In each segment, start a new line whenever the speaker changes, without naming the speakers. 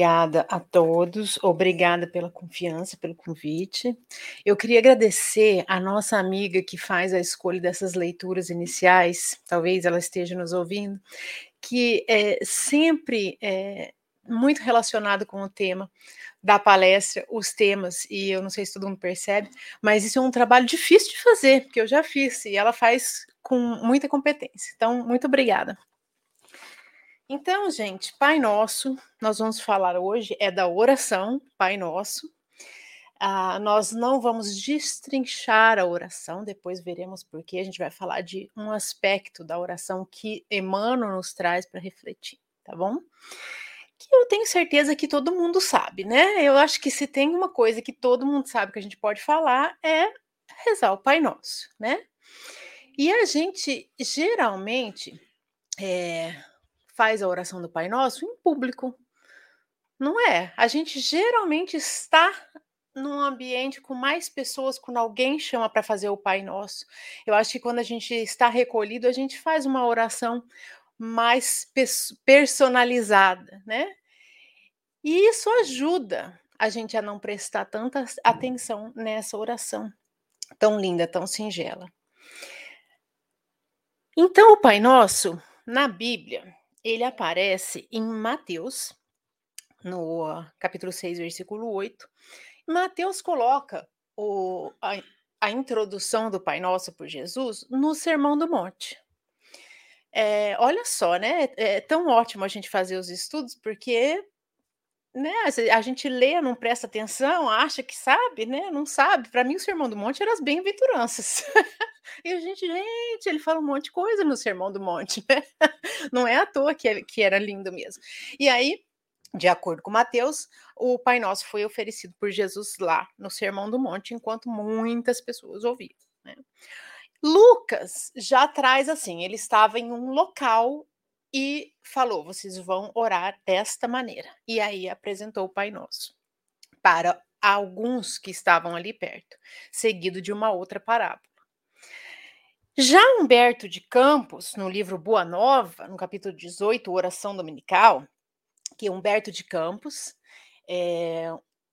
Obrigada a todos, obrigada pela confiança, pelo convite. Eu queria agradecer a nossa amiga que faz a escolha dessas leituras iniciais, talvez ela esteja nos ouvindo, que é sempre é muito relacionado com o tema da palestra, os temas, e eu não sei se todo mundo percebe, mas isso é um trabalho difícil de fazer, porque eu já fiz, e ela faz com muita competência. Então, muito obrigada. Então, gente, Pai Nosso, nós vamos falar hoje é da oração, Pai Nosso. Ah, nós não vamos destrinchar a oração, depois veremos porque a gente vai falar de um aspecto da oração que Emmanuel nos traz para refletir, tá bom? Que eu tenho certeza que todo mundo sabe, né? Eu acho que se tem uma coisa que todo mundo sabe que a gente pode falar é rezar o Pai Nosso, né? E a gente geralmente é, faz a oração do Pai Nosso em público. Não é? A gente geralmente está num ambiente com mais pessoas quando alguém chama para fazer o Pai Nosso. Eu acho que quando a gente está recolhido, a gente faz uma oração mais personalizada, né? E isso ajuda a gente a não prestar tanta atenção nessa oração tão linda, tão singela. Então, o Pai Nosso, na Bíblia, ele aparece em Mateus, no capítulo 6, versículo 8. Mateus coloca o, a, a introdução do Pai Nosso por Jesus no Sermão do Monte. É, olha só, né? É, é tão ótimo a gente fazer os estudos, porque né, a gente lê, não presta atenção, acha que sabe, né? Não sabe. Para mim, o Sermão do Monte era as bem-aventuranças. e a gente, gente, ele fala um monte de coisa no Sermão do Monte, né? Não é à toa que, que era lindo mesmo. E aí, de acordo com Mateus, o Pai Nosso foi oferecido por Jesus lá no Sermão do Monte, enquanto muitas pessoas ouviam. Né? Lucas já traz assim: ele estava em um local e falou: vocês vão orar desta maneira. E aí apresentou o Pai Nosso para alguns que estavam ali perto, seguido de uma outra parábola. Já Humberto de Campos, no livro Boa Nova, no capítulo 18, Oração Dominical, que Humberto de Campos, é,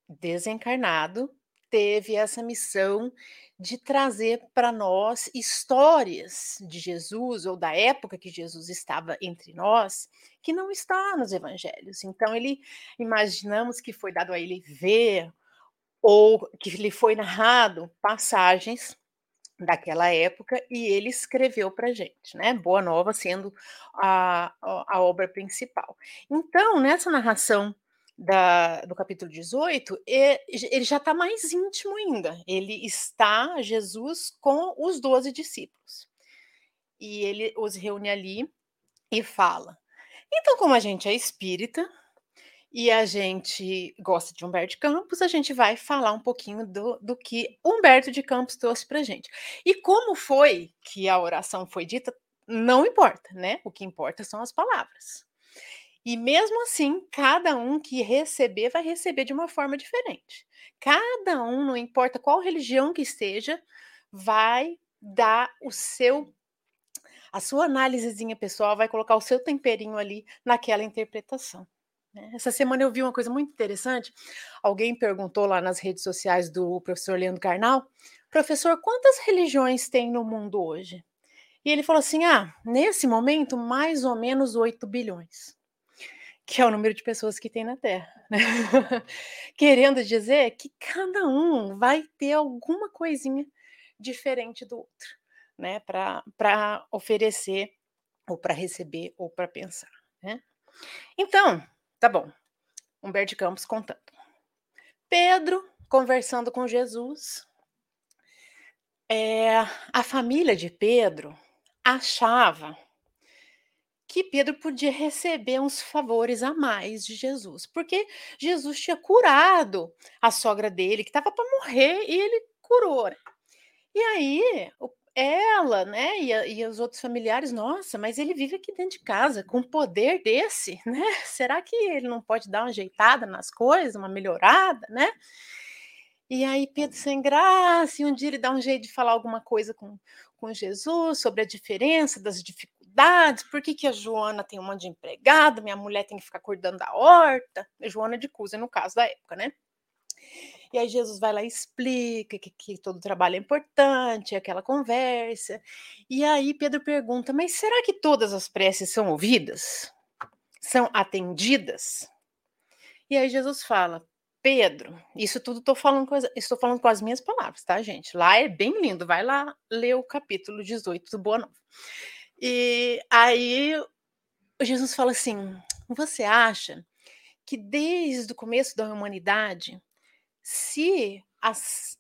desencarnado, teve essa missão de trazer para nós histórias de Jesus ou da época que Jesus estava entre nós, que não está nos evangelhos. Então ele imaginamos que foi dado a ele ver ou que lhe foi narrado passagens daquela época e ele escreveu para gente, né? Boa Nova sendo a, a obra principal. Então, nessa narração da, do capítulo 18, ele já está mais íntimo ainda. Ele está, Jesus, com os doze discípulos. E ele os reúne ali e fala. Então, como a gente é espírita e a gente gosta de Humberto de Campos, a gente vai falar um pouquinho do, do que Humberto de Campos trouxe para gente. E como foi que a oração foi dita, não importa, né? O que importa são as palavras. E mesmo assim, cada um que receber vai receber de uma forma diferente. Cada um, não importa qual religião que esteja, vai dar o seu a sua análisezinha pessoal, vai colocar o seu temperinho ali naquela interpretação. Essa semana eu vi uma coisa muito interessante. Alguém perguntou lá nas redes sociais do professor Leandro Carnal, professor, quantas religiões tem no mundo hoje? E ele falou assim: ah, nesse momento, mais ou menos 8 bilhões que é o número de pessoas que tem na Terra. Né? Querendo dizer que cada um vai ter alguma coisinha diferente do outro, né? Para oferecer, ou para receber, ou para pensar. Né? Então, tá bom. Humberto de Campos contando. Pedro conversando com Jesus. É, a família de Pedro achava que Pedro podia receber uns favores a mais de Jesus, porque Jesus tinha curado a sogra dele, que estava para morrer, e ele curou. E aí, ela, né, e, a, e, os outros familiares, nossa, mas ele vive aqui dentro de casa, com poder desse, né? Será que ele não pode dar uma ajeitada nas coisas, uma melhorada, né? E aí Pedro sem graça, e um dia ele dá um jeito de falar alguma coisa com, com Jesus sobre a diferença das dificuldades por que, que a Joana tem um monte de empregado, minha mulher tem que ficar cuidando da horta, Joana de Cusa, no caso da época, né? E aí Jesus vai lá e explica que, que todo trabalho é importante, aquela conversa. E aí Pedro pergunta: mas será que todas as preces são ouvidas? São atendidas? E aí Jesus fala: Pedro, isso tudo estou falando, estou falando com as minhas palavras, tá, gente? Lá é bem lindo, vai lá ler o capítulo 18 do Boa Nova. E aí Jesus fala assim: você acha que desde o começo da humanidade se as,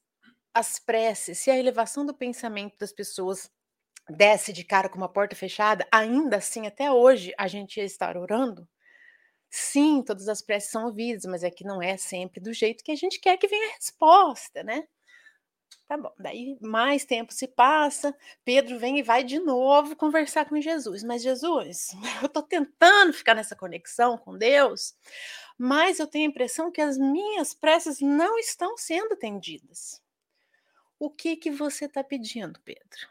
as preces, se a elevação do pensamento das pessoas desce de cara com uma porta fechada, ainda assim, até hoje, a gente ia estar orando? Sim, todas as preces são ouvidas, mas é que não é sempre do jeito que a gente quer que venha a resposta, né? Tá bom, daí mais tempo se passa, Pedro vem e vai de novo conversar com Jesus. Mas Jesus, eu tô tentando ficar nessa conexão com Deus, mas eu tenho a impressão que as minhas preces não estão sendo atendidas. O que que você está pedindo, Pedro?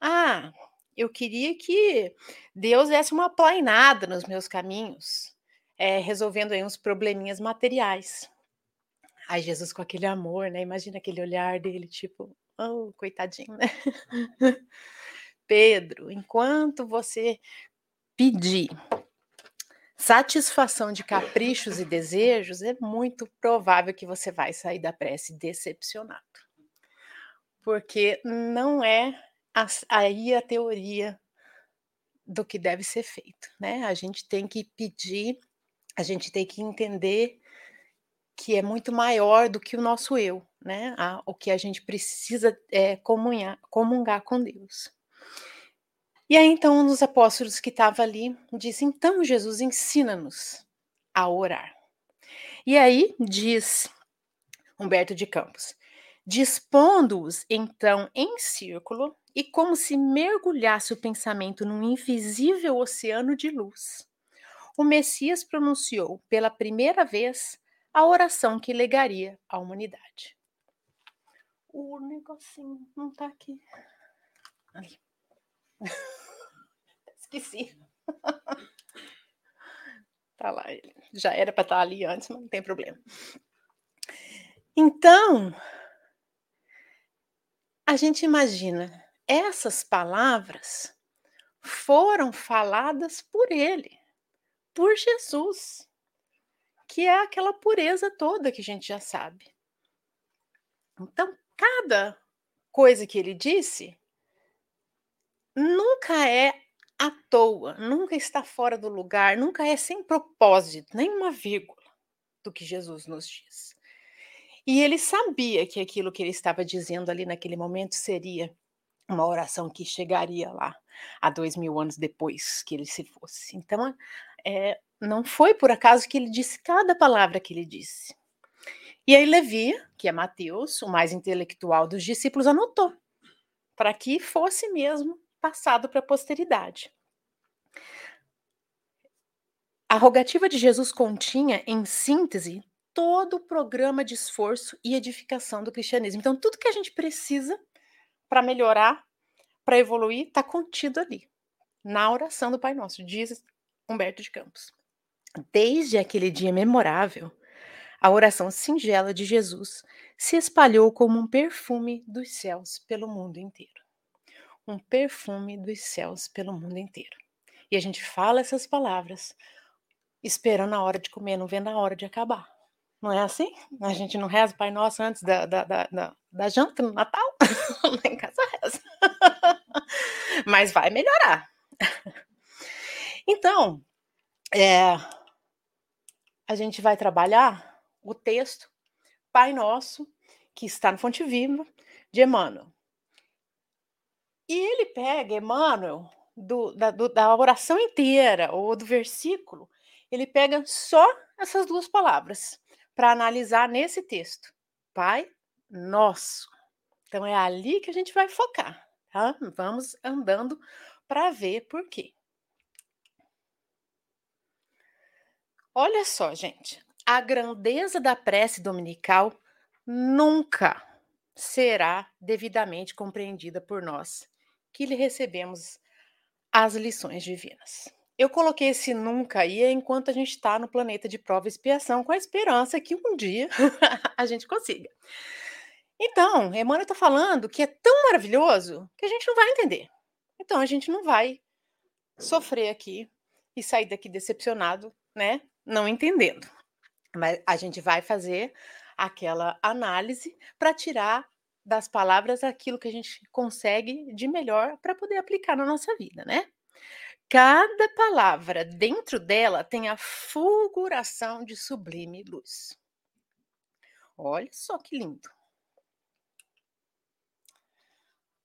Ah, eu queria que Deus desse uma plainada nos meus caminhos, é, resolvendo aí uns probleminhas materiais. Ai, Jesus com aquele amor, né? Imagina aquele olhar dele, tipo, oh, coitadinho, né? Pedro, enquanto você pedir satisfação de caprichos e desejos, é muito provável que você vai sair da prece decepcionado. Porque não é aí a teoria do que deve ser feito, né? A gente tem que pedir, a gente tem que entender que é muito maior do que o nosso eu, né? O que a gente precisa é comunhar, comungar com Deus. E aí, então, um dos apóstolos que estava ali disse: Então, Jesus, ensina-nos a orar. E aí, diz Humberto de Campos: dispondo-os então em círculo e como se mergulhasse o pensamento num invisível oceano de luz, o Messias pronunciou pela primeira vez a oração que legaria à humanidade. O negocinho não está aqui. Ali. Esqueci. tá lá ele. Já era para estar tá ali antes, mas não tem problema. Então, a gente imagina, essas palavras foram faladas por ele, por Jesus, que é aquela pureza toda que a gente já sabe. Então, cada coisa que ele disse nunca é à toa, nunca está fora do lugar, nunca é sem propósito, nem uma vírgula do que Jesus nos diz. E ele sabia que aquilo que ele estava dizendo ali naquele momento seria uma oração que chegaria lá há dois mil anos depois que ele se fosse. Então, é, não foi por acaso que ele disse cada palavra que ele disse. E aí Levi, que é Mateus, o mais intelectual dos discípulos, anotou para que fosse mesmo passado para a posteridade. A rogativa de Jesus continha, em síntese, todo o programa de esforço e edificação do cristianismo. Então, tudo que a gente precisa para melhorar, para evoluir, está contido ali, na oração do Pai Nosso, diz Humberto de Campos. Desde aquele dia memorável, a oração singela de Jesus se espalhou como um perfume dos céus pelo mundo inteiro um perfume dos céus pelo mundo inteiro. E a gente fala essas palavras esperando a hora de comer, não vendo a hora de acabar. Não é assim? A gente não reza Pai Nosso antes da, da, da, da, da janta no Natal? Lá em casa reza. Mas vai melhorar. Então, é, a gente vai trabalhar o texto Pai Nosso, que está no Fonte Viva, de Emmanuel. E ele pega Emmanuel, do, da, do, da oração inteira, ou do versículo, ele pega só essas duas palavras para analisar nesse texto. Pai Nosso. Então é ali que a gente vai focar, tá? Vamos andando para ver por quê. Olha só, gente, a grandeza da prece dominical nunca será devidamente compreendida por nós que lhe recebemos as lições divinas. Eu coloquei esse nunca aí enquanto a gente está no planeta de prova e expiação, com a esperança que um dia a gente consiga. Então, Emmanuel está falando que é tão maravilhoso que a gente não vai entender. Então, a gente não vai sofrer aqui e sair daqui decepcionado, né? Não entendendo. Mas a gente vai fazer aquela análise para tirar das palavras aquilo que a gente consegue de melhor para poder aplicar na nossa vida, né? Cada palavra dentro dela tem a fulguração de sublime luz. Olha só que lindo.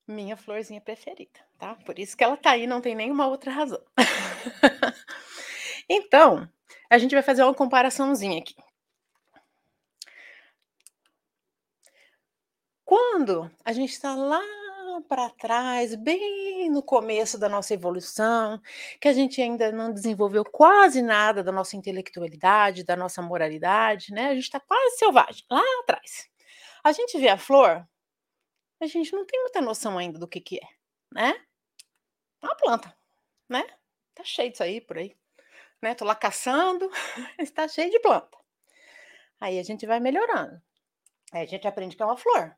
Minha florzinha preferida, tá? Por isso que ela tá aí, não tem nenhuma outra razão. então, a gente vai fazer uma comparaçãozinha aqui. Quando a gente está lá para trás, bem no começo da nossa evolução, que a gente ainda não desenvolveu quase nada da nossa intelectualidade, da nossa moralidade, né? A gente está quase selvagem, lá atrás. A gente vê a flor, a gente não tem muita noção ainda do que, que é, né? É uma planta, né? Tá cheio disso aí por aí. Né? Tô lá caçando, está cheio de planta. Aí a gente vai melhorando. Aí a gente aprende que é uma flor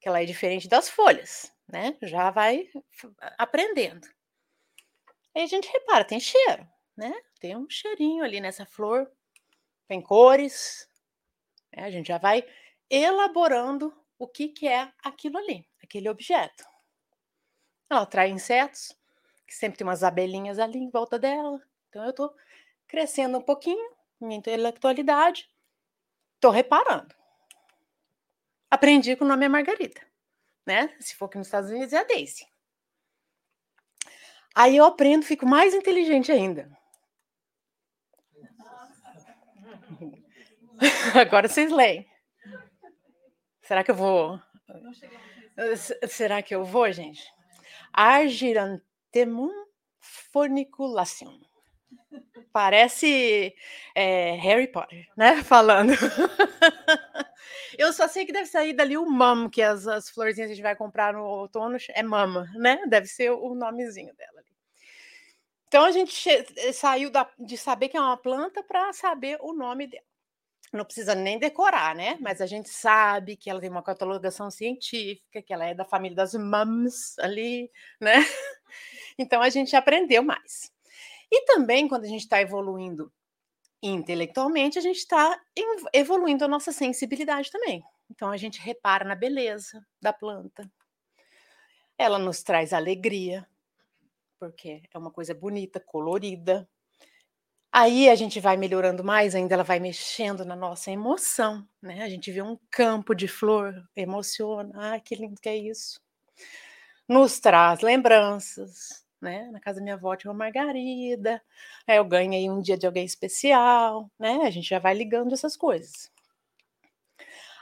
que ela é diferente das folhas, né? Já vai aprendendo. Aí a gente repara, tem cheiro, né? Tem um cheirinho ali nessa flor, tem cores, né? a gente já vai elaborando o que, que é aquilo ali, aquele objeto. Ela atrai insetos, que sempre tem umas abelhinhas ali em volta dela. Então eu estou crescendo um pouquinho, minha intelectualidade, estou reparando. Aprendi que o nome é Margarida, né? Se for aqui nos Estados Unidos é a Daisy. Aí eu aprendo, fico mais inteligente ainda. Agora vocês leem. Será que eu vou? Será que eu vou, gente? Argirantemum forniculacion. Parece é, Harry Potter, né? Falando. Eu só sei que deve sair dali o mamo, que as, as florzinhas que a gente vai comprar no outono é mama, né? Deve ser o nomezinho dela. Então a gente eh, saiu da, de saber que é uma planta para saber o nome dela. Não precisa nem decorar, né? Mas a gente sabe que ela tem uma catalogação científica, que ela é da família das mums ali, né? Então a gente aprendeu mais. E também, quando a gente está evoluindo intelectualmente, a gente está evoluindo a nossa sensibilidade também. Então, a gente repara na beleza da planta. Ela nos traz alegria, porque é uma coisa bonita, colorida. Aí a gente vai melhorando mais ainda, ela vai mexendo na nossa emoção, né? A gente vê um campo de flor, emociona. Ah, que lindo que é isso. Nos traz lembranças, né? Na casa da minha avó tinha uma margarida, eu ganhei um dia de alguém especial, né? A gente já vai ligando essas coisas.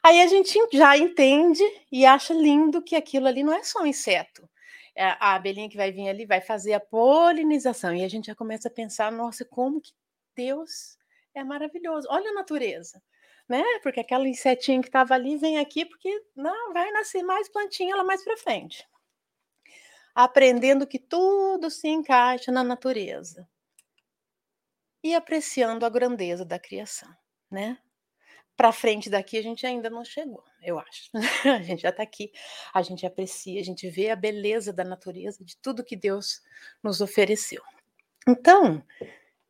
Aí a gente já entende e acha lindo que aquilo ali não é só um inseto. É, a abelhinha que vai vir ali vai fazer a polinização. E a gente já começa a pensar, nossa, como que Deus é maravilhoso. Olha a natureza, né? Porque aquela insetinha que estava ali vem aqui porque não vai nascer mais plantinha lá mais para frente aprendendo que tudo se encaixa na natureza e apreciando a grandeza da criação, né? Para frente daqui a gente ainda não chegou, eu acho. a gente já está aqui, a gente aprecia, a gente vê a beleza da natureza, de tudo que Deus nos ofereceu. Então,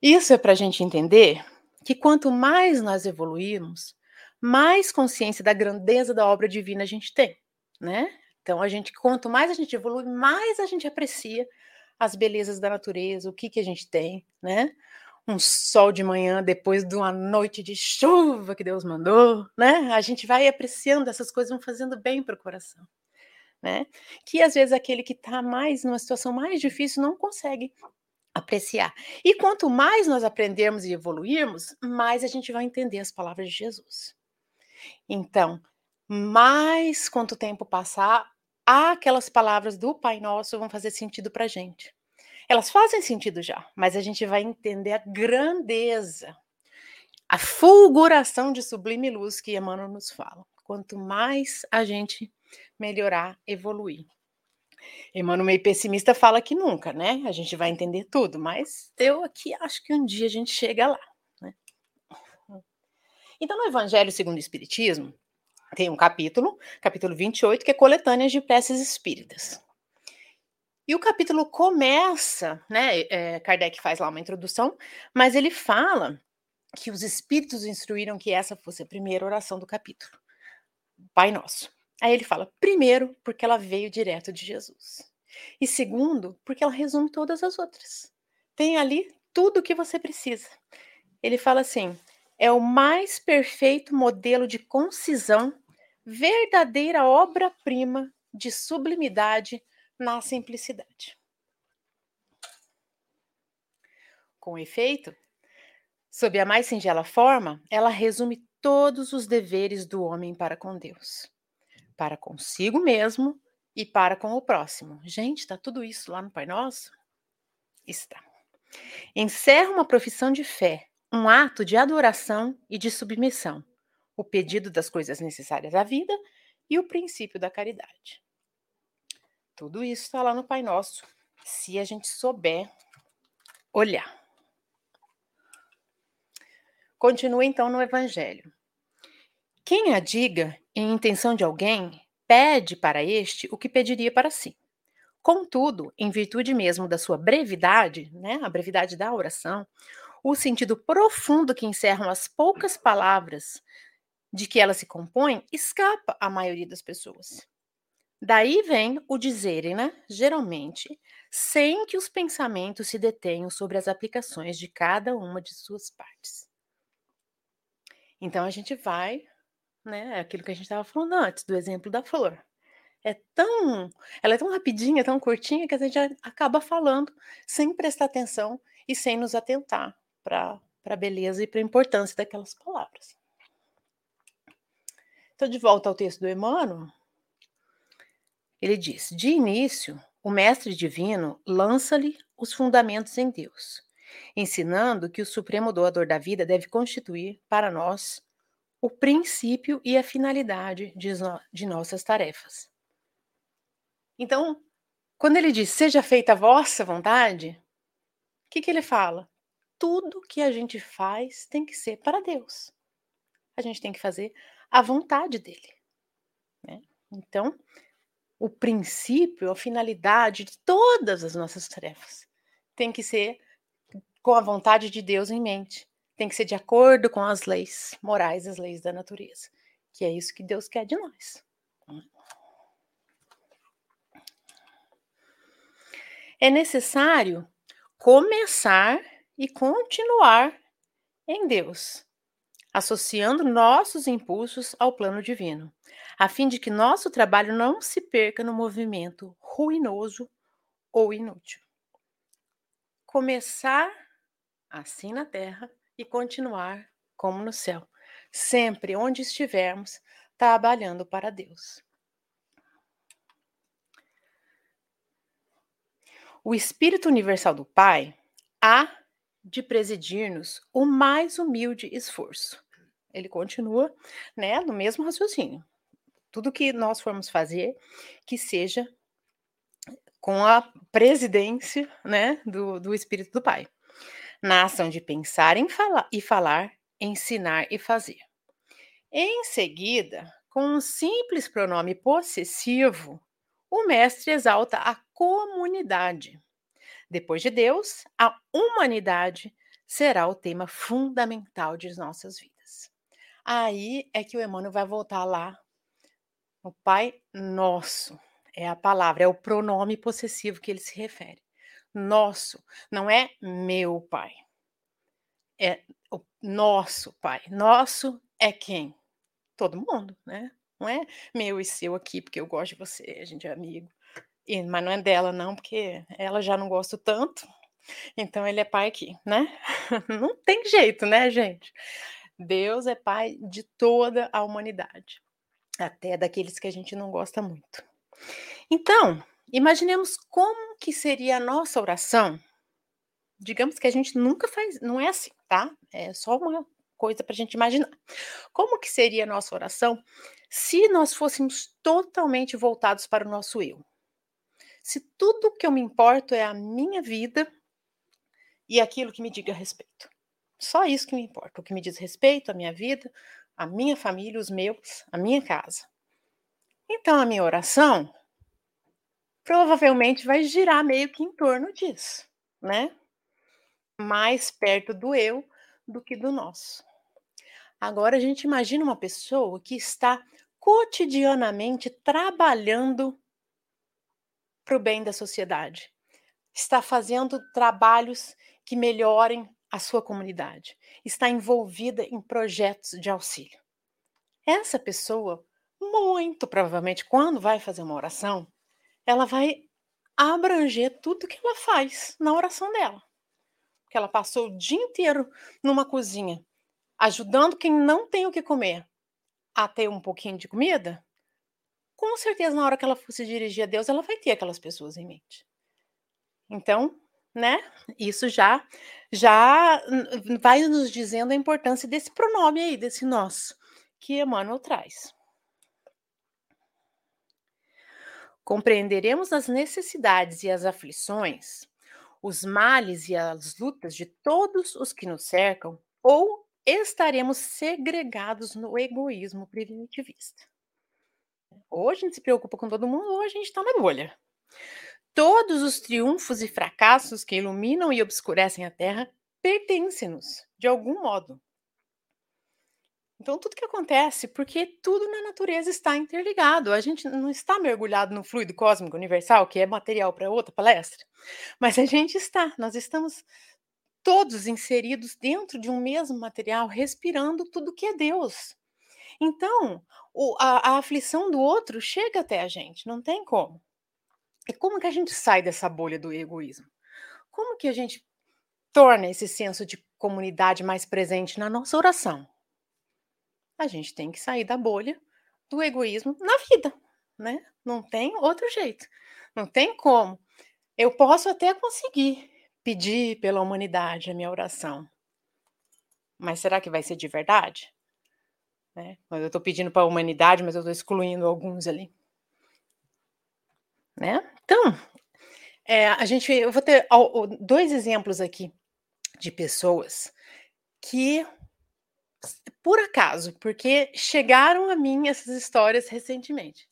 isso é para a gente entender que quanto mais nós evoluirmos, mais consciência da grandeza da obra divina a gente tem, né? Então, a gente, quanto mais a gente evolui, mais a gente aprecia as belezas da natureza, o que, que a gente tem, né? Um sol de manhã depois de uma noite de chuva que Deus mandou, né? A gente vai apreciando essas coisas, vão fazendo bem para o coração, né? Que às vezes aquele que está mais numa situação mais difícil não consegue apreciar. E quanto mais nós aprendermos e evoluirmos, mais a gente vai entender as palavras de Jesus. Então, mais quanto tempo passar, aquelas palavras do Pai Nosso vão fazer sentido para a gente. Elas fazem sentido já, mas a gente vai entender a grandeza, a fulguração de sublime luz que Emmanuel nos fala. Quanto mais a gente melhorar, evoluir. Emmanuel meio pessimista fala que nunca, né? A gente vai entender tudo, mas eu aqui acho que um dia a gente chega lá. Né? Então, no Evangelho segundo o Espiritismo, tem um capítulo, capítulo 28, que é coletâneas de preces espíritas. E o capítulo começa, né? É, Kardec faz lá uma introdução, mas ele fala que os espíritos instruíram que essa fosse a primeira oração do capítulo. Pai Nosso. Aí ele fala, primeiro, porque ela veio direto de Jesus. E segundo, porque ela resume todas as outras. Tem ali tudo o que você precisa. Ele fala assim: é o mais perfeito modelo de concisão, verdadeira obra-prima de sublimidade na simplicidade. Com efeito, sob a mais singela forma, ela resume todos os deveres do homem para com Deus, para consigo mesmo e para com o próximo. Gente, está tudo isso lá no Pai Nosso? Está. Encerra uma profissão de fé, um ato de adoração e de submissão, o pedido das coisas necessárias à vida e o princípio da caridade. Tudo isso está lá no Pai Nosso, se a gente souber olhar. Continua então no Evangelho. Quem a diga em intenção de alguém, pede para este o que pediria para si. Contudo, em virtude mesmo da sua brevidade, né, a brevidade da oração, o sentido profundo que encerram as poucas palavras de que ela se compõe escapa à maioria das pessoas. Daí vem o dizerem, né? Geralmente, sem que os pensamentos se detenham sobre as aplicações de cada uma de suas partes. Então a gente vai, né? É aquilo que a gente estava falando antes, do exemplo da flor. É tão, ela é tão rapidinha, tão curtinha que a gente acaba falando sem prestar atenção e sem nos atentar para a beleza e para a importância daquelas palavras. Então, de volta ao texto do Emmanuel, ele diz: de início, o Mestre Divino lança-lhe os fundamentos em Deus, ensinando que o Supremo Doador da vida deve constituir para nós o princípio e a finalidade de, de nossas tarefas. Então, quando ele diz seja feita a vossa vontade, o que, que ele fala? Tudo que a gente faz tem que ser para Deus. A gente tem que fazer a vontade dele. Né? Então, o princípio, a finalidade de todas as nossas tarefas tem que ser com a vontade de Deus em mente. Tem que ser de acordo com as leis morais, as leis da natureza, que é isso que Deus quer de nós. É necessário começar e continuar em Deus, associando nossos impulsos ao plano divino, a fim de que nosso trabalho não se perca no movimento ruinoso ou inútil. Começar assim na terra e continuar como no céu, sempre onde estivermos, trabalhando para Deus. O Espírito Universal do Pai há de presidir-nos o mais humilde esforço, ele continua, né, no mesmo raciocínio. Tudo que nós formos fazer, que seja com a presidência, né, do, do Espírito do Pai. Na ação de pensar em falar e falar, ensinar e fazer. Em seguida, com um simples pronome possessivo, o mestre exalta a comunidade. Depois de Deus, a humanidade será o tema fundamental de nossas vidas. Aí é que o Emmanuel vai voltar lá o Pai Nosso. É a palavra, é o pronome possessivo que ele se refere. Nosso, não é meu Pai. É o nosso Pai. Nosso é quem? Todo mundo, né? Não é meu e seu aqui, porque eu gosto de você, a gente é amigo. E, mas não é dela, não, porque ela já não gosta tanto. Então ele é pai aqui, né? Não tem jeito, né, gente? Deus é pai de toda a humanidade, até daqueles que a gente não gosta muito. Então, imaginemos como que seria a nossa oração. Digamos que a gente nunca faz, não é assim, tá? É só uma coisa para a gente imaginar. Como que seria a nossa oração se nós fôssemos totalmente voltados para o nosso eu? Se tudo que eu me importo é a minha vida e aquilo que me diga respeito. Só isso que me importa, o que me diz respeito, a minha vida, a minha família, os meus, a minha casa. Então a minha oração provavelmente vai girar meio que em torno disso, né? Mais perto do eu do que do nosso. Agora a gente imagina uma pessoa que está cotidianamente trabalhando para o bem da sociedade, está fazendo trabalhos que melhorem a sua comunidade, está envolvida em projetos de auxílio. Essa pessoa, muito provavelmente, quando vai fazer uma oração, ela vai abranger tudo que ela faz na oração dela. Porque ela passou o dia inteiro numa cozinha, ajudando quem não tem o que comer a ter um pouquinho de comida. Com certeza, na hora que ela for se dirigir a Deus, ela vai ter aquelas pessoas em mente. Então, né? Isso já já vai nos dizendo a importância desse pronome aí, desse nós, que Emmanuel traz. Compreenderemos as necessidades e as aflições, os males e as lutas de todos os que nos cercam, ou estaremos segregados no egoísmo primitivista. Ou a gente se preocupa com todo mundo, ou a gente está na bolha. Todos os triunfos e fracassos que iluminam e obscurecem a Terra pertencem-nos, de algum modo. Então, tudo que acontece, porque tudo na natureza está interligado. A gente não está mergulhado no fluido cósmico universal, que é material para outra palestra, mas a gente está, nós estamos todos inseridos dentro de um mesmo material, respirando tudo que é Deus. Então, o, a, a aflição do outro chega até a gente, não tem como. E como que a gente sai dessa bolha do egoísmo? Como que a gente torna esse senso de comunidade mais presente na nossa oração? a gente tem que sair da bolha do egoísmo na vida, né? Não tem outro jeito. Não tem como. Eu posso até conseguir pedir pela humanidade a minha oração. Mas será que vai ser de verdade? Né? Eu estou pedindo para a humanidade, mas eu estou excluindo alguns ali. Né? Então, é, a gente, eu vou ter dois exemplos aqui de pessoas que por acaso, porque chegaram a mim essas histórias recentemente.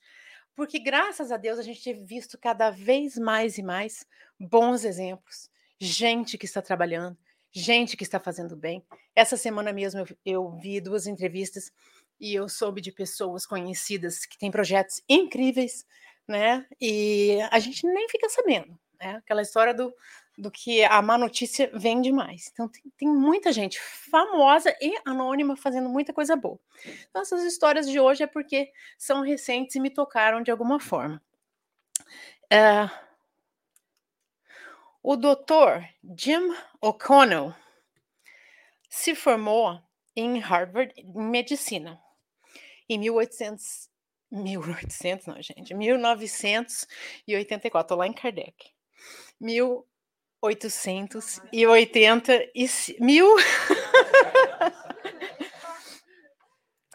Porque graças a Deus a gente tem visto cada vez mais e mais bons exemplos, gente que está trabalhando, gente que está fazendo bem. Essa semana mesmo eu, eu vi duas entrevistas e eu soube de pessoas conhecidas que têm projetos incríveis, né? E a gente nem fica sabendo, né? Aquela história do do que a má notícia vende mais. Então, tem, tem, muita gente famosa e anônima fazendo muita coisa boa. Então, essas histórias de hoje é porque são recentes e me tocaram de alguma forma. Uh, o doutor Jim O'Connell se formou em Harvard em medicina em 1800, 1800 não, gente, 1984, estou lá em Kardec. Mil, 880 e mil.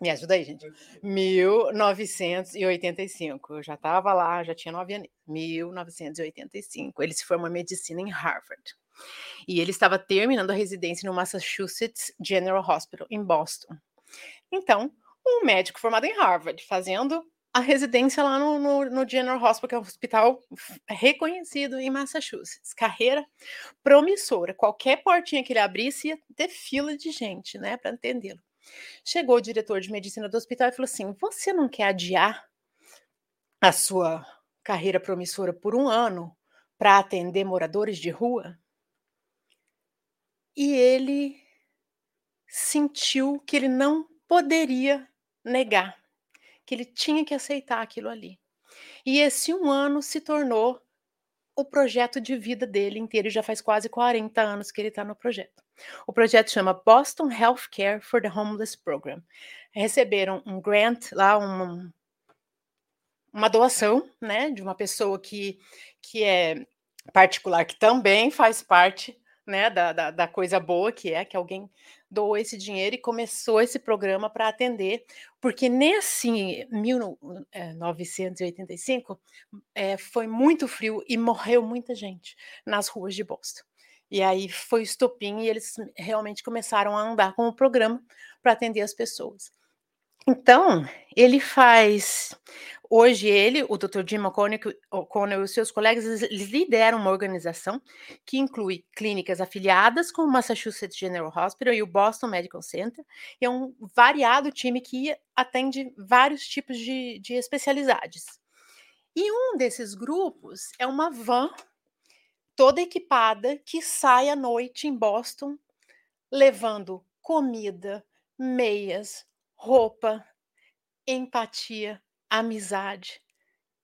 Me ajuda aí, gente. 1985. Eu já estava lá, já tinha nove anos. 1985. Ele se formou em medicina em Harvard. E ele estava terminando a residência no Massachusetts General Hospital, em Boston. Então, um médico formado em Harvard, fazendo a residência lá no, no, no, General Hospital, que é um hospital reconhecido em Massachusetts. Carreira promissora. Qualquer portinha que ele abrisse ia ter fila de gente, né, para entendê-lo. Chegou o diretor de medicina do hospital e falou assim: Você não quer adiar a sua carreira promissora por um ano para atender moradores de rua? E ele sentiu que ele não poderia negar que ele tinha que aceitar aquilo ali. E esse um ano se tornou o projeto de vida dele inteiro, já faz quase 40 anos que ele está no projeto. O projeto chama Boston Healthcare for the Homeless Program. Receberam um grant lá, um, uma doação, né, de uma pessoa que, que é particular, que também faz parte né, da, da, da, coisa boa que é que alguém doou esse dinheiro e começou esse programa para atender, porque nesse 1985 é, foi muito frio e morreu muita gente nas ruas de Boston. E aí foi o estopim e eles realmente começaram a andar com o programa para atender as pessoas. Então, ele faz. Hoje, ele, o Dr. Jim O'Connell e os seus colegas, eles lideram uma organização que inclui clínicas afiliadas com o Massachusetts General Hospital e o Boston Medical Center. E é um variado time que atende vários tipos de, de especialidades. E um desses grupos é uma van toda equipada que sai à noite em Boston levando comida, meias, roupa, empatia, amizade.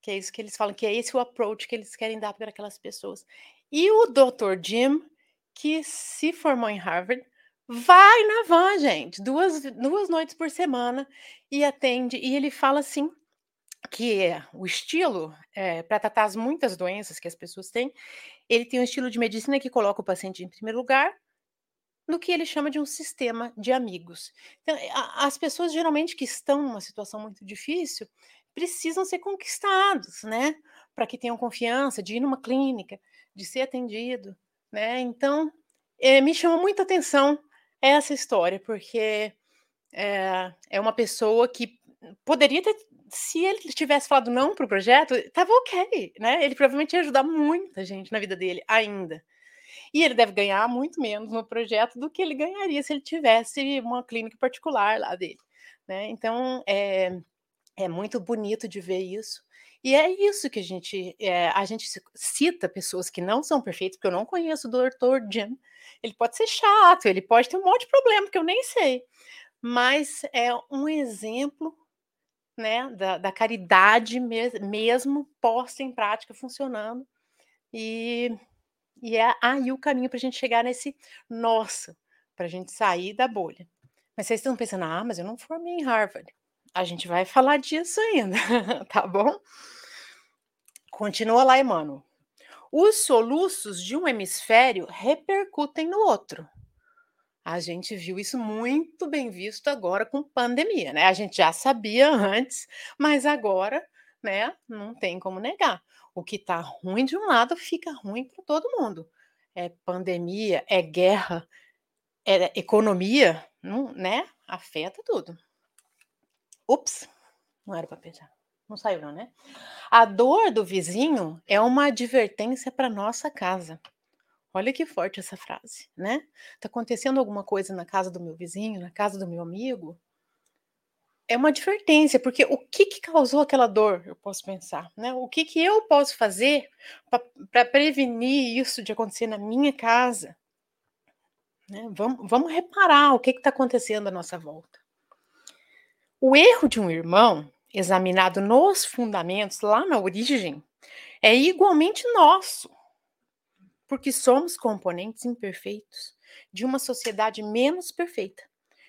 Que é isso que eles falam, que é esse o approach que eles querem dar para aquelas pessoas. E o Dr. Jim, que se formou em Harvard, vai na van, gente, duas, duas noites por semana e atende. E ele fala assim que é o estilo é, para tratar as muitas doenças que as pessoas têm, ele tem um estilo de medicina que coloca o paciente em primeiro lugar, no que ele chama de um sistema de amigos. Então, eh, as pessoas geralmente que estão numa situação muito difícil precisam ser conquistados, né? Para que tenham confiança de ir numa clínica, de ser atendido, né? Então, é, me chama muita atenção essa história, porque é, é uma pessoa que poderia ter, se ele tivesse falado não para o projeto, estava ok, né? Ele provavelmente ia ajudar muita gente na vida dele ainda. E ele deve ganhar muito menos no projeto do que ele ganharia se ele tivesse uma clínica particular lá dele. Né? Então, é, é muito bonito de ver isso. E é isso que a gente é, a gente cita pessoas que não são perfeitas, porque eu não conheço o Dr. Jim. Ele pode ser chato, ele pode ter um monte de problema que eu nem sei. Mas é um exemplo né, da, da caridade mes mesmo posta em prática funcionando. E e é aí o caminho para a gente chegar nesse nossa, para a gente sair da bolha. Mas vocês estão pensando, ah, mas eu não formei em Harvard. A gente vai falar disso ainda, tá bom? Continua lá, Emmanuel. Os soluços de um hemisfério repercutem no outro. A gente viu isso muito bem visto agora com pandemia, né? A gente já sabia antes, mas agora, né, não tem como negar. O que está ruim de um lado fica ruim para todo mundo. É pandemia, é guerra, é economia, não, né? Afeta tudo. Ups, não era para pensar. Não saiu, não, né? A dor do vizinho é uma advertência para nossa casa. Olha que forte essa frase, né? Tá acontecendo alguma coisa na casa do meu vizinho, na casa do meu amigo? É uma advertência, porque o que, que causou aquela dor, eu posso pensar, né? O que, que eu posso fazer para prevenir isso de acontecer na minha casa? Né? Vamos, vamos reparar o que está acontecendo à nossa volta. O erro de um irmão, examinado nos fundamentos, lá na origem, é igualmente nosso, porque somos componentes imperfeitos de uma sociedade menos perfeita,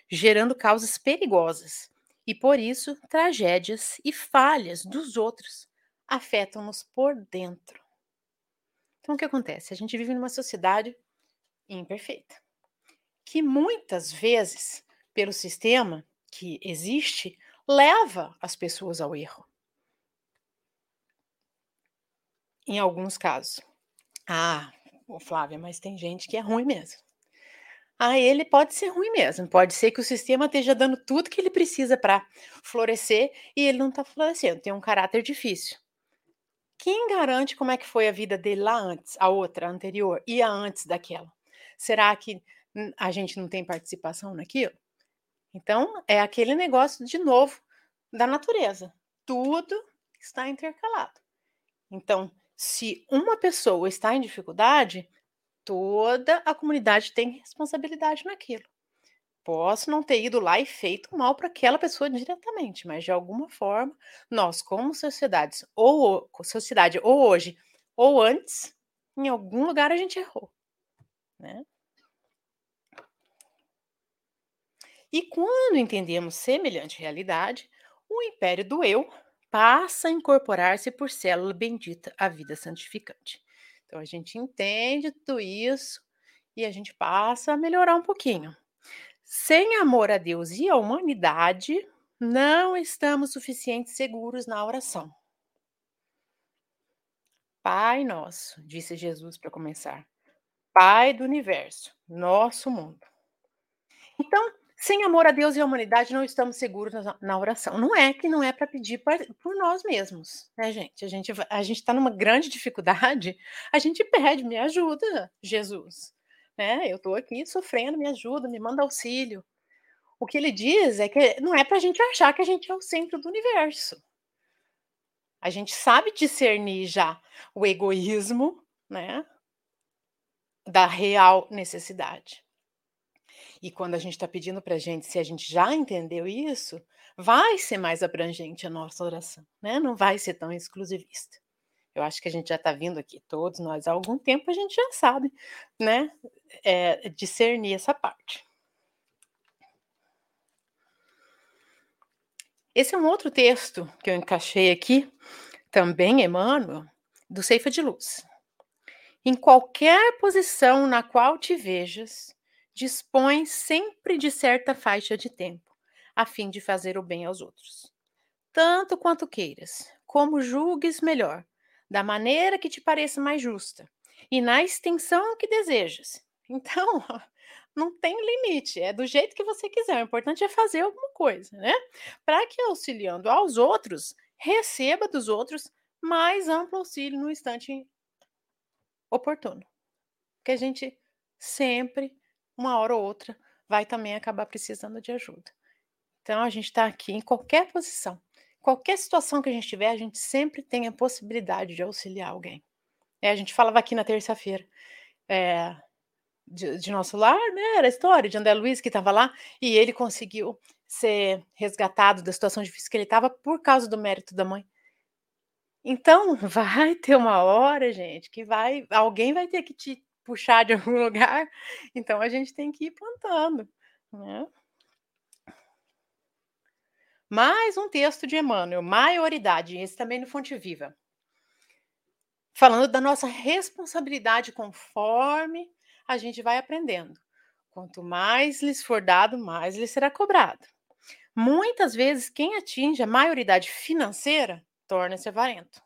gerando causas perigosas e por isso, tragédias e falhas dos outros afetam-nos por dentro. Então, o que acontece? A gente vive numa sociedade imperfeita, que muitas vezes, pelo sistema que existe, leva as pessoas ao erro. Em alguns casos. Ah, Flávia, mas tem gente que é ruim mesmo. Ah, ele pode ser ruim mesmo. Pode ser que o sistema esteja dando tudo que ele precisa para florescer e ele não está florescendo. Tem um caráter difícil. Quem garante como é que foi a vida dele lá antes, a outra, a anterior e a antes daquela? Será que a gente não tem participação naquilo? Então, é aquele negócio de novo da natureza. Tudo está intercalado. Então, se uma pessoa está em dificuldade, toda a comunidade tem responsabilidade naquilo. Posso não ter ido lá e feito mal para aquela pessoa diretamente, mas de alguma forma, nós, como sociedades, ou sociedade, ou hoje, ou antes, em algum lugar a gente errou. Né? E quando entendemos semelhante realidade, o império do eu passa a incorporar-se por célula bendita à vida santificante. Então a gente entende tudo isso e a gente passa a melhorar um pouquinho. Sem amor a Deus e à humanidade, não estamos suficientes seguros na oração. Pai nosso, disse Jesus para começar, Pai do universo, nosso mundo. Então, sem amor a Deus e à humanidade, não estamos seguros na, oração. Não é que não é para pedir por nós mesmos, né, gente? A gente a gente está numa grande dificuldade, a gente pede, me ajuda, Jesus. Né? Eu estou aqui sofrendo, me ajuda, me manda auxílio. O que ele diz é que não é para a gente achar que a gente é o centro do universo. A gente sabe discernir já o egoísmo, né, da real necessidade. E quando a gente está pedindo para a gente, se a gente já entendeu isso, vai ser mais abrangente a nossa oração, né? Não vai ser tão exclusivista. Eu acho que a gente já está vindo aqui, todos nós, há algum tempo a gente já sabe, né? É, discernir essa parte. Esse é um outro texto que eu encaixei aqui, também Emmanuel, do Ceifa de Luz. Em qualquer posição na qual te vejas, dispõe sempre de certa faixa de tempo, a fim de fazer o bem aos outros. Tanto quanto queiras, como julgues melhor, da maneira que te pareça mais justa, e na extensão que desejas. Então, não tem limite, é do jeito que você quiser. O importante é fazer alguma coisa, né? Para que auxiliando aos outros, receba dos outros mais amplo auxílio no instante oportuno. Que a gente sempre, uma hora ou outra, vai também acabar precisando de ajuda. Então, a gente está aqui em qualquer posição, qualquer situação que a gente tiver, a gente sempre tem a possibilidade de auxiliar alguém. É, a gente falava aqui na terça-feira. É, de, de, nosso lar, né? Era a história de André Luiz que estava lá e ele conseguiu ser resgatado da situação difícil que ele estava por causa do mérito da mãe. Então, vai ter uma hora, gente, que vai, alguém vai ter que te puxar de algum lugar. Então, a gente tem que ir plantando, né? Mais um texto de Emmanuel, maioridade, esse também no Fonte Viva. Falando da nossa responsabilidade conforme a gente vai aprendendo. Quanto mais lhes for dado, mais lhes será cobrado. Muitas vezes, quem atinge a maioridade financeira torna-se avarento.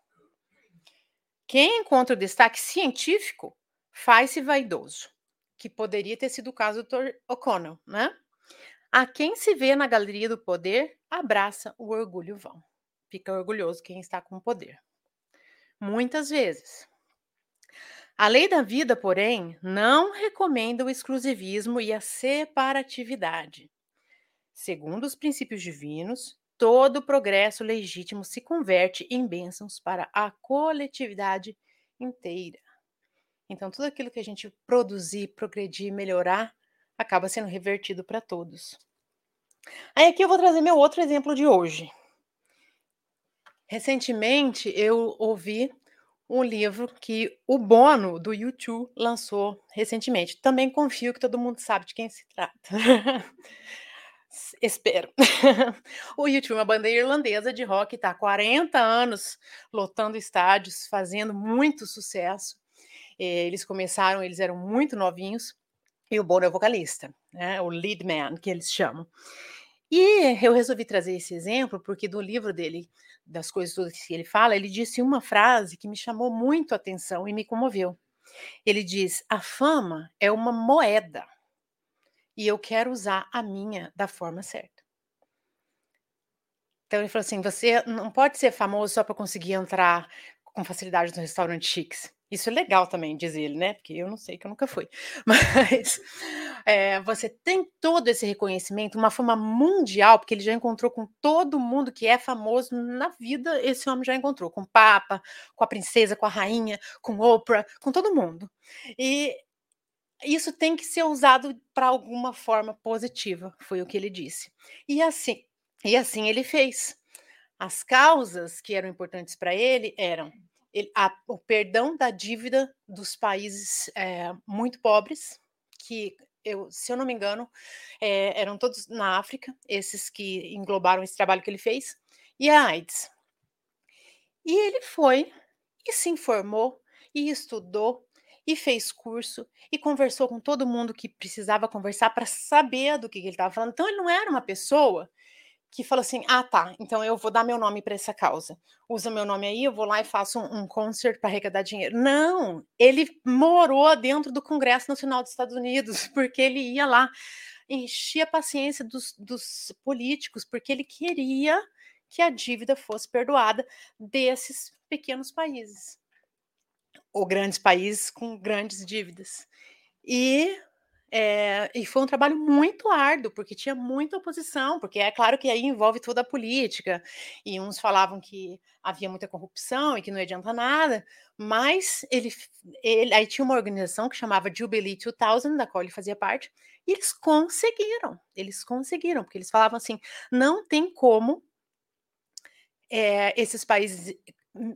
Quem encontra o destaque científico faz-se vaidoso, que poderia ter sido o caso do. O'Connell, né? A quem se vê na galeria do poder, abraça o orgulho vão. Fica orgulhoso quem está com o poder. Muitas vezes. A lei da vida, porém, não recomenda o exclusivismo e a separatividade. Segundo os princípios divinos, todo progresso legítimo se converte em bênçãos para a coletividade inteira. Então, tudo aquilo que a gente produzir, progredir, melhorar, acaba sendo revertido para todos. Aí aqui eu vou trazer meu outro exemplo de hoje. Recentemente eu ouvi um livro que o Bono do YouTube lançou recentemente. Também confio que todo mundo sabe de quem se trata. Espero. o YouTube, uma banda irlandesa de rock, está há 40 anos lotando estádios, fazendo muito sucesso. Eles começaram, eles eram muito novinhos, e o Bono é o vocalista, né? o lead man, que eles chamam. E eu resolvi trazer esse exemplo porque do livro dele, das coisas todas que ele fala, ele disse uma frase que me chamou muito a atenção e me comoveu. Ele diz: "A fama é uma moeda e eu quero usar a minha da forma certa". Então ele falou assim: "Você não pode ser famoso só para conseguir entrar com facilidade no restaurante chiques. Isso é legal também, diz ele, né? Porque eu não sei, que eu nunca fui. Mas é, você tem todo esse reconhecimento, uma fama mundial, porque ele já encontrou com todo mundo que é famoso na vida, esse homem já encontrou, com o Papa, com a princesa, com a rainha, com Oprah, com todo mundo. E isso tem que ser usado para alguma forma positiva, foi o que ele disse. E assim, e assim ele fez. As causas que eram importantes para ele eram ele, a, o perdão da dívida dos países é, muito pobres, que eu, se eu não me engano, é, eram todos na África, esses que englobaram esse trabalho que ele fez, e a AIDS. E ele foi e se informou e estudou e fez curso e conversou com todo mundo que precisava conversar para saber do que, que ele estava falando. Então, ele não era uma pessoa que falou assim: ah, tá, então eu vou dar meu nome para essa causa. Usa meu nome aí, eu vou lá e faço um, um concert para arrecadar dinheiro. Não, ele morou dentro do Congresso Nacional dos Estados Unidos, porque ele ia lá, enchia a paciência dos, dos políticos, porque ele queria que a dívida fosse perdoada desses pequenos países, ou grandes países com grandes dívidas. E é, e foi um trabalho muito árduo, porque tinha muita oposição, porque é claro que aí envolve toda a política, e uns falavam que havia muita corrupção e que não adianta nada, mas ele, ele aí tinha uma organização que chamava Jubilee 2000, da qual ele fazia parte, e eles conseguiram, eles conseguiram, porque eles falavam assim, não tem como é, esses países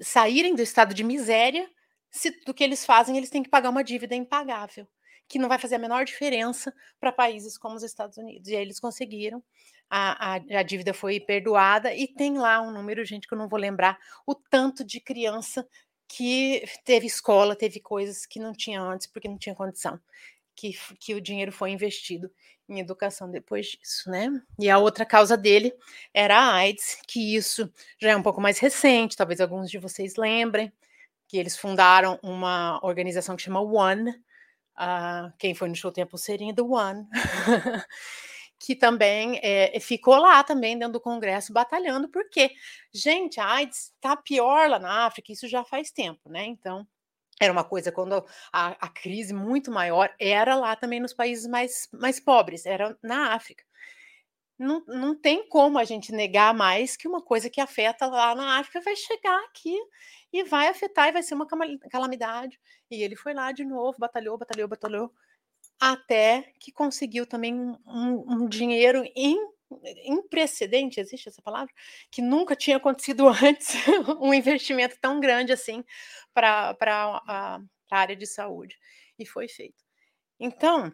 saírem do estado de miséria, se do que eles fazem, eles têm que pagar uma dívida impagável que não vai fazer a menor diferença para países como os Estados Unidos. E aí eles conseguiram, a, a, a, dívida foi perdoada, e tem lá um número, gente, que eu não vou lembrar, o tanto de criança que teve escola, teve coisas que não tinha antes, porque não tinha condição. Que, que o dinheiro foi investido em educação depois disso, né? E a outra causa dele era a AIDS, que isso já é um pouco mais recente, talvez alguns de vocês lembrem, que eles fundaram uma organização que chama One, Uh, quem foi no show tem a pulseirinha do One, que também é, ficou lá também dentro do Congresso batalhando, porque, gente, a AIDS está pior lá na África, isso já faz tempo, né? Então, era uma coisa quando a, a, crise muito maior era lá também nos países mais, mais pobres, era na África. Não, não tem como a gente negar mais que uma coisa que afeta lá na África vai chegar aqui e vai afetar e vai ser uma calamidade. E ele foi lá de novo, batalhou, batalhou, batalhou, até que conseguiu também um, um dinheiro em em precedente, existe essa palavra? Que nunca tinha acontecido antes um investimento tão grande assim para a área de saúde. E foi feito. Então,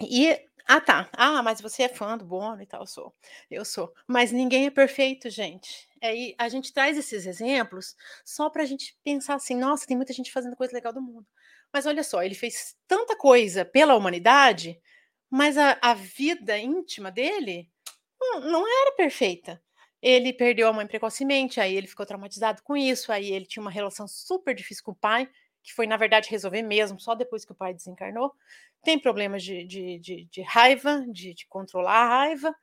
e ah, tá. Ah, mas você é fã do Bono e tal, eu sou. Eu sou. Mas ninguém é perfeito, gente. Aí a gente traz esses exemplos só para a gente pensar assim, nossa, tem muita gente fazendo coisa legal do mundo. Mas olha só, ele fez tanta coisa pela humanidade, mas a, a vida íntima dele não, não era perfeita. Ele perdeu a mãe precocemente, aí ele ficou traumatizado com isso, aí ele tinha uma relação super difícil com o pai, que foi, na verdade, resolver mesmo só depois que o pai desencarnou tem problemas de, de, de, de raiva, de, de, controlar a raiva.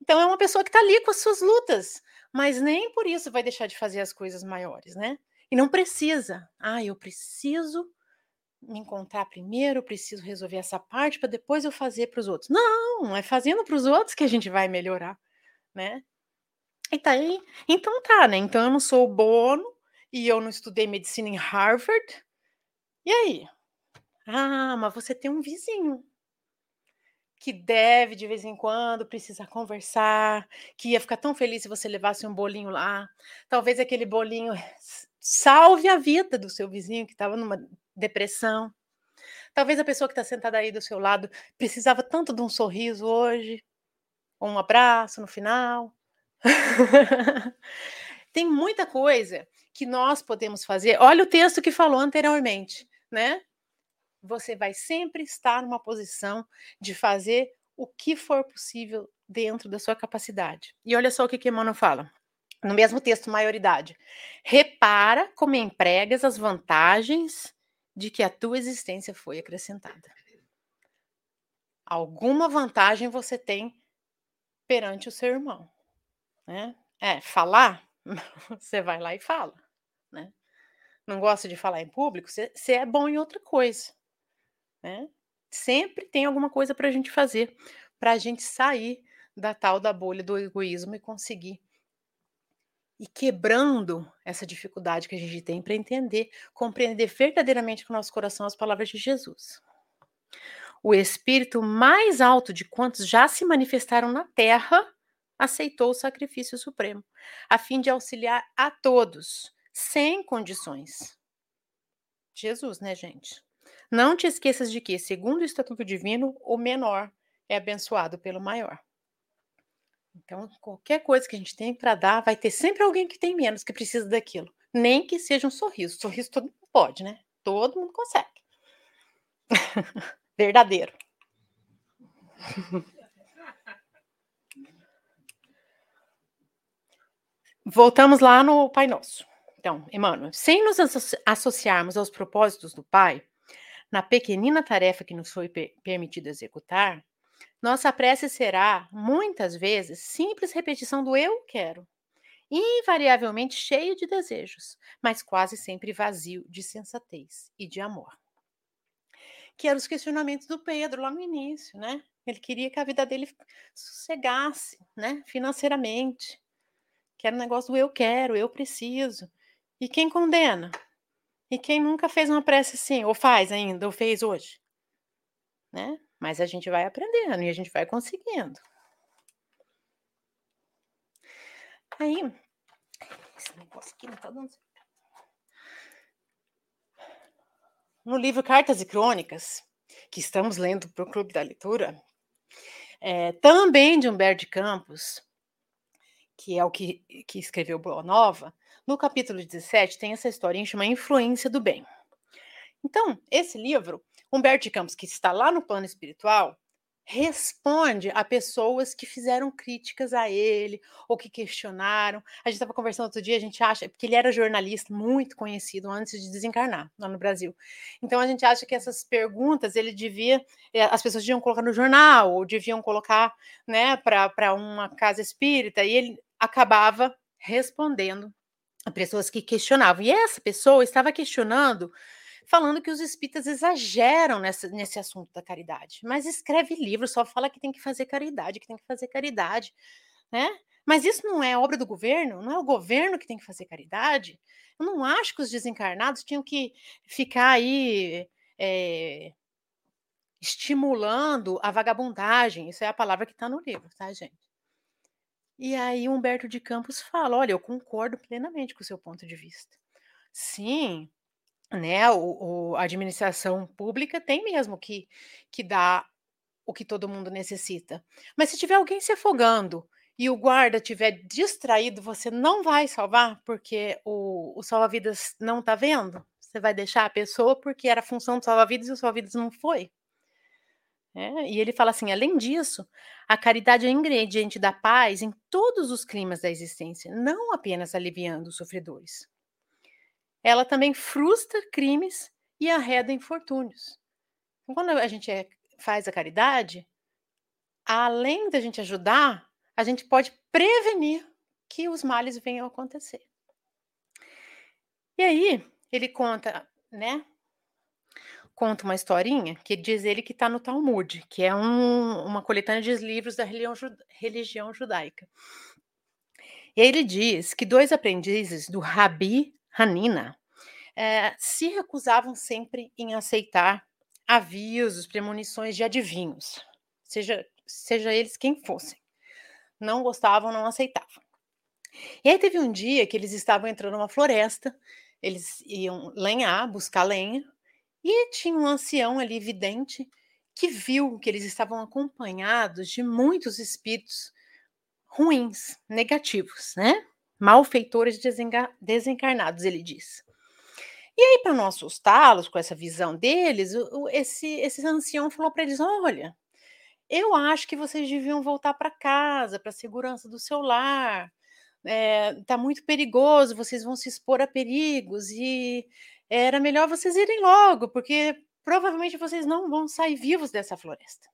Então é uma pessoa que está ali com as suas lutas, mas nem por isso vai deixar de fazer as coisas maiores, né? E não precisa. Ah, eu preciso me encontrar primeiro, preciso resolver essa parte para depois eu fazer para os outros. Não, é fazendo para os outros que a gente vai melhorar, né? E tá aí, então tá, né? Então eu não sou o Bono e eu não estudei medicina em Harvard. E aí? Ah, mas você tem um vizinho que deve de vez em quando precisar conversar, que ia ficar tão feliz se você levasse um bolinho lá. Talvez aquele bolinho salve a vida do seu vizinho que estava numa depressão. Talvez a pessoa que está sentada aí do seu lado precisava tanto de um sorriso hoje, ou um abraço no final. Tem muita coisa que nós podemos fazer. Olha o texto que falou anteriormente, né? você vai sempre estar numa posição de fazer o que for possível dentro da sua capacidade. E olha só o que, que Emmanuel fala. No mesmo texto, maioridade. Repara como empregas as vantagens de que a tua existência foi acrescentada. Alguma vantagem você tem perante o seu irmão. Né? É, falar, você vai lá e fala. Né? Não gosta de falar em público, você, é bom em outra coisa. Né? Sempre tem alguma coisa para a gente fazer, para a gente sair da tal da bolha do egoísmo e conseguir e quebrando essa dificuldade que a gente tem para entender, compreender verdadeiramente com o nosso coração as palavras de Jesus. O espírito mais alto de quantos já se manifestaram na terra aceitou o sacrifício supremo, a fim de auxiliar a todos, sem condições. Jesus, né, gente? Não te esqueças de que, segundo o estatuto divino, o menor é abençoado pelo maior. Então, qualquer coisa que a gente tem para dar, vai ter sempre alguém que tem menos, que precisa daquilo. Nem que seja um sorriso. Sorriso todo mundo pode, né? Todo mundo consegue. Verdadeiro. Voltamos lá no Pai Nosso. Então, Emmanuel, sem nos associarmos aos propósitos do Pai, na pequenina tarefa que nos foi per permitido executar, nossa prece será, muitas vezes, simples repetição do eu quero, invariavelmente cheio de desejos, mas quase sempre vazio de sensatez e de amor. Que eram os questionamentos do Pedro lá no início, né? Ele queria que a vida dele sossegasse, né? Financeiramente. Que era um negócio do eu quero, eu preciso. E quem condena? E quem nunca fez uma prece assim, ou faz ainda, ou fez hoje? Né? Mas a gente vai aprendendo e a gente vai conseguindo. Aí, esse negócio aqui não tá dando certo. No livro Cartas e Crônicas, que estamos lendo para o Clube da Leitura, é, também de Humberto de Campos, que é o que, que escreveu Boa Nova, no capítulo 17 tem essa historinha chamada Influência do Bem. Então, esse livro Humberto de Campos, que está lá no plano espiritual, responde a pessoas que fizeram críticas a ele ou que questionaram. A gente estava conversando outro dia, a gente acha, porque ele era jornalista muito conhecido antes de desencarnar lá no Brasil. Então a gente acha que essas perguntas ele devia, eh, as pessoas deviam colocar no jornal ou deviam colocar, né, para uma casa espírita e ele acabava respondendo a pessoas que questionavam. E essa pessoa estava questionando falando que os espíritas exageram nessa, nesse assunto da caridade. Mas escreve livro, só fala que tem que fazer caridade, que tem que fazer caridade, né? Mas isso não é obra do governo? Não é o governo que tem que fazer caridade? Eu não acho que os desencarnados tinham que ficar aí é, estimulando a vagabundagem. Isso é a palavra que está no livro, tá, gente? E aí Humberto de Campos fala: olha, eu concordo plenamente com o seu ponto de vista. Sim, né, o, o, a administração pública tem mesmo que, que dar o que todo mundo necessita. Mas se tiver alguém se afogando e o guarda estiver distraído, você não vai salvar porque o, o salva-vidas não está vendo? Você vai deixar a pessoa porque era função do salva-vidas e o salva-vidas não foi? É, e ele fala assim: além disso, a caridade é ingrediente da paz em todos os climas da existência, não apenas aliviando os sofredores ela também frustra crimes e arreda infortúnios. Então, quando a gente é, faz a caridade, além da gente ajudar, a gente pode prevenir que os males venham a acontecer. E aí, ele conta, né? Conta uma historinha que diz ele que está no Talmud, que é um, uma coletânea de livros da religião, religião judaica. E ele diz que dois aprendizes do Rabi Hanina, é, se recusavam sempre em aceitar avisos, premonições de adivinhos, seja, seja eles quem fossem. Não gostavam, não aceitavam. E aí teve um dia que eles estavam entrando numa floresta, eles iam lenhar, buscar lenha, e tinha um ancião ali vidente que viu que eles estavam acompanhados de muitos espíritos ruins, negativos, né? malfeitores desencarnados, ele diz. E aí, para não assustá-los com essa visão deles, o, esse, esse ancião falou para eles: olha, eu acho que vocês deviam voltar para casa, para a segurança do seu lar. Está é, muito perigoso, vocês vão se expor a perigos e era melhor vocês irem logo, porque provavelmente vocês não vão sair vivos dessa floresta.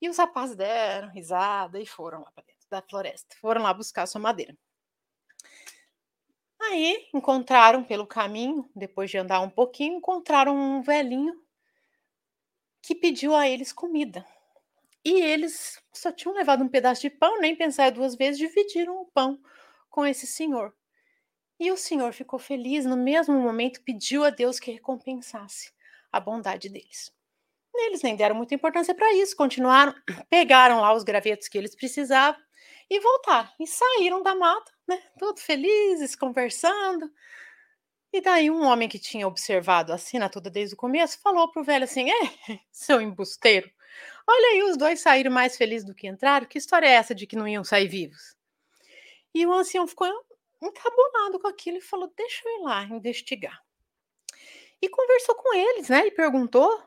E os rapazes deram risada e foram lá para dentro da floresta, foram lá buscar sua madeira. Aí encontraram pelo caminho, depois de andar um pouquinho, encontraram um velhinho que pediu a eles comida. E eles só tinham levado um pedaço de pão, nem pensaram duas vezes, dividiram o pão com esse senhor. E o senhor ficou feliz, no mesmo momento pediu a Deus que recompensasse a bondade deles. Eles nem deram muita importância para isso, continuaram, pegaram lá os gravetos que eles precisavam e voltaram. E saíram da mata né? Todos felizes, conversando. E daí um homem que tinha observado a cena toda desde o começo falou pro velho assim: "É, seu embusteiro. Olha aí, os dois saíram mais felizes do que entraram. Que história é essa de que não iam sair vivos?" E o ancião ficou encabulado com aquilo e falou: "Deixa eu ir lá investigar." E conversou com eles, né? E perguntou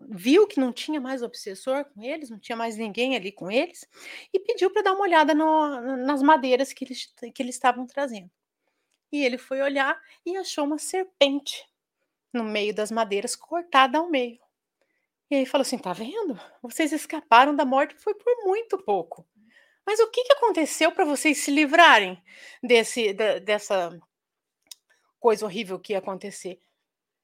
viu que não tinha mais obsessor com eles, não tinha mais ninguém ali com eles, e pediu para dar uma olhada no, nas madeiras que eles, que eles estavam trazendo. E ele foi olhar e achou uma serpente no meio das madeiras, cortada ao meio. E aí falou assim: tá vendo? Vocês escaparam da morte, foi por muito pouco. Mas o que, que aconteceu para vocês se livrarem desse, de, dessa coisa horrível que ia acontecer?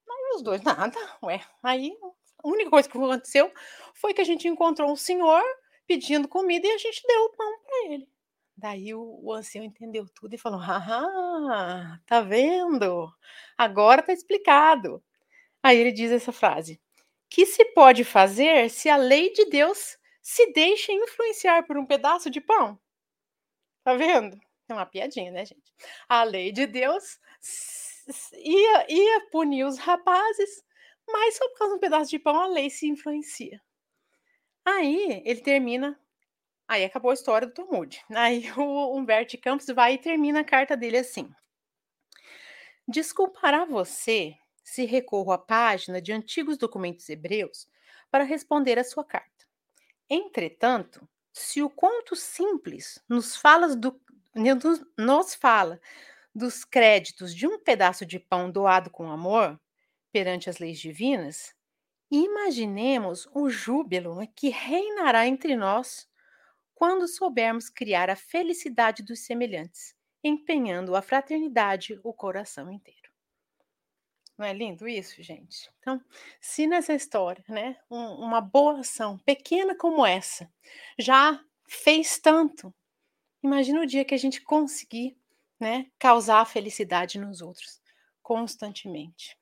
Aí os dois, nada, ué. Aí a única coisa que aconteceu foi que a gente encontrou um senhor pedindo comida e a gente deu o pão para ele. Daí o, o ancião entendeu tudo e falou: Ah, tá vendo? Agora tá explicado. Aí ele diz essa frase: Que se pode fazer se a lei de Deus se deixa influenciar por um pedaço de pão? Tá vendo? É uma piadinha, né, gente? A lei de Deus ia, ia punir os rapazes, mas só por causa de um pedaço de pão a lei se influencia. Aí ele termina Aí acabou a história do Talmud. Aí o Humberto Campos vai e termina a carta dele assim: Desculpará você se recorro à página de antigos documentos hebreus para responder a sua carta. Entretanto, se o conto simples nos fala, do, nos fala dos créditos de um pedaço de pão doado com amor perante as leis divinas, imaginemos o júbilo que reinará entre nós quando soubermos criar a felicidade dos semelhantes, empenhando a fraternidade o coração inteiro. Não é lindo isso, gente? Então, se nessa história, né, um, uma boa ação, pequena como essa, já fez tanto, imagina o dia que a gente conseguir, né, causar felicidade nos outros constantemente.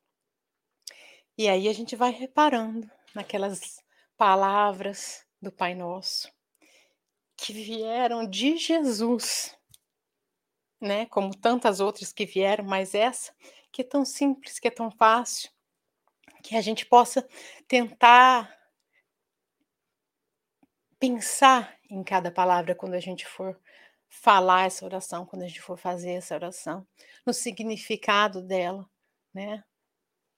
E aí a gente vai reparando naquelas palavras do Pai Nosso, que vieram de Jesus, né? Como tantas outras que vieram, mas essa que é tão simples, que é tão fácil, que a gente possa tentar pensar em cada palavra quando a gente for falar essa oração, quando a gente for fazer essa oração, no significado dela, né?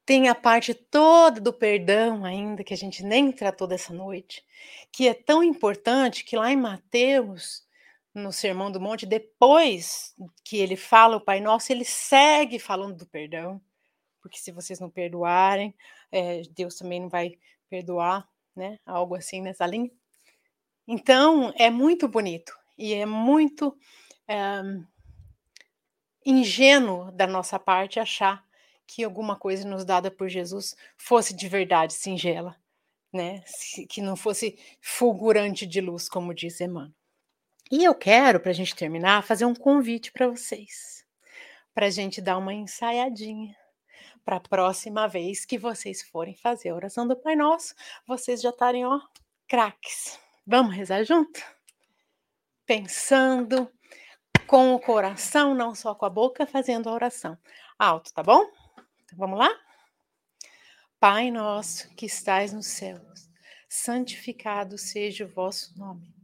Tem a parte toda do perdão ainda, que a gente nem tratou dessa noite, que é tão importante que lá em Mateus, no Sermão do Monte, depois que ele fala o Pai Nosso, ele segue falando do perdão, porque se vocês não perdoarem, é, Deus também não vai perdoar, né? Algo assim nessa linha. Então, é muito bonito e é muito é, ingênuo da nossa parte achar que alguma coisa nos dada por Jesus fosse de verdade singela, né? Que não fosse fulgurante de luz, como diz Emmanuel. E eu quero, para a gente terminar, fazer um convite para vocês, para a gente dar uma ensaiadinha. Para a próxima vez que vocês forem fazer a oração do Pai Nosso, vocês já estarem, ó, craques. Vamos rezar junto? Pensando com o coração, não só com a boca, fazendo a oração. Alto, tá bom? Então, vamos lá? Pai nosso que estais nos céus, santificado seja o vosso nome.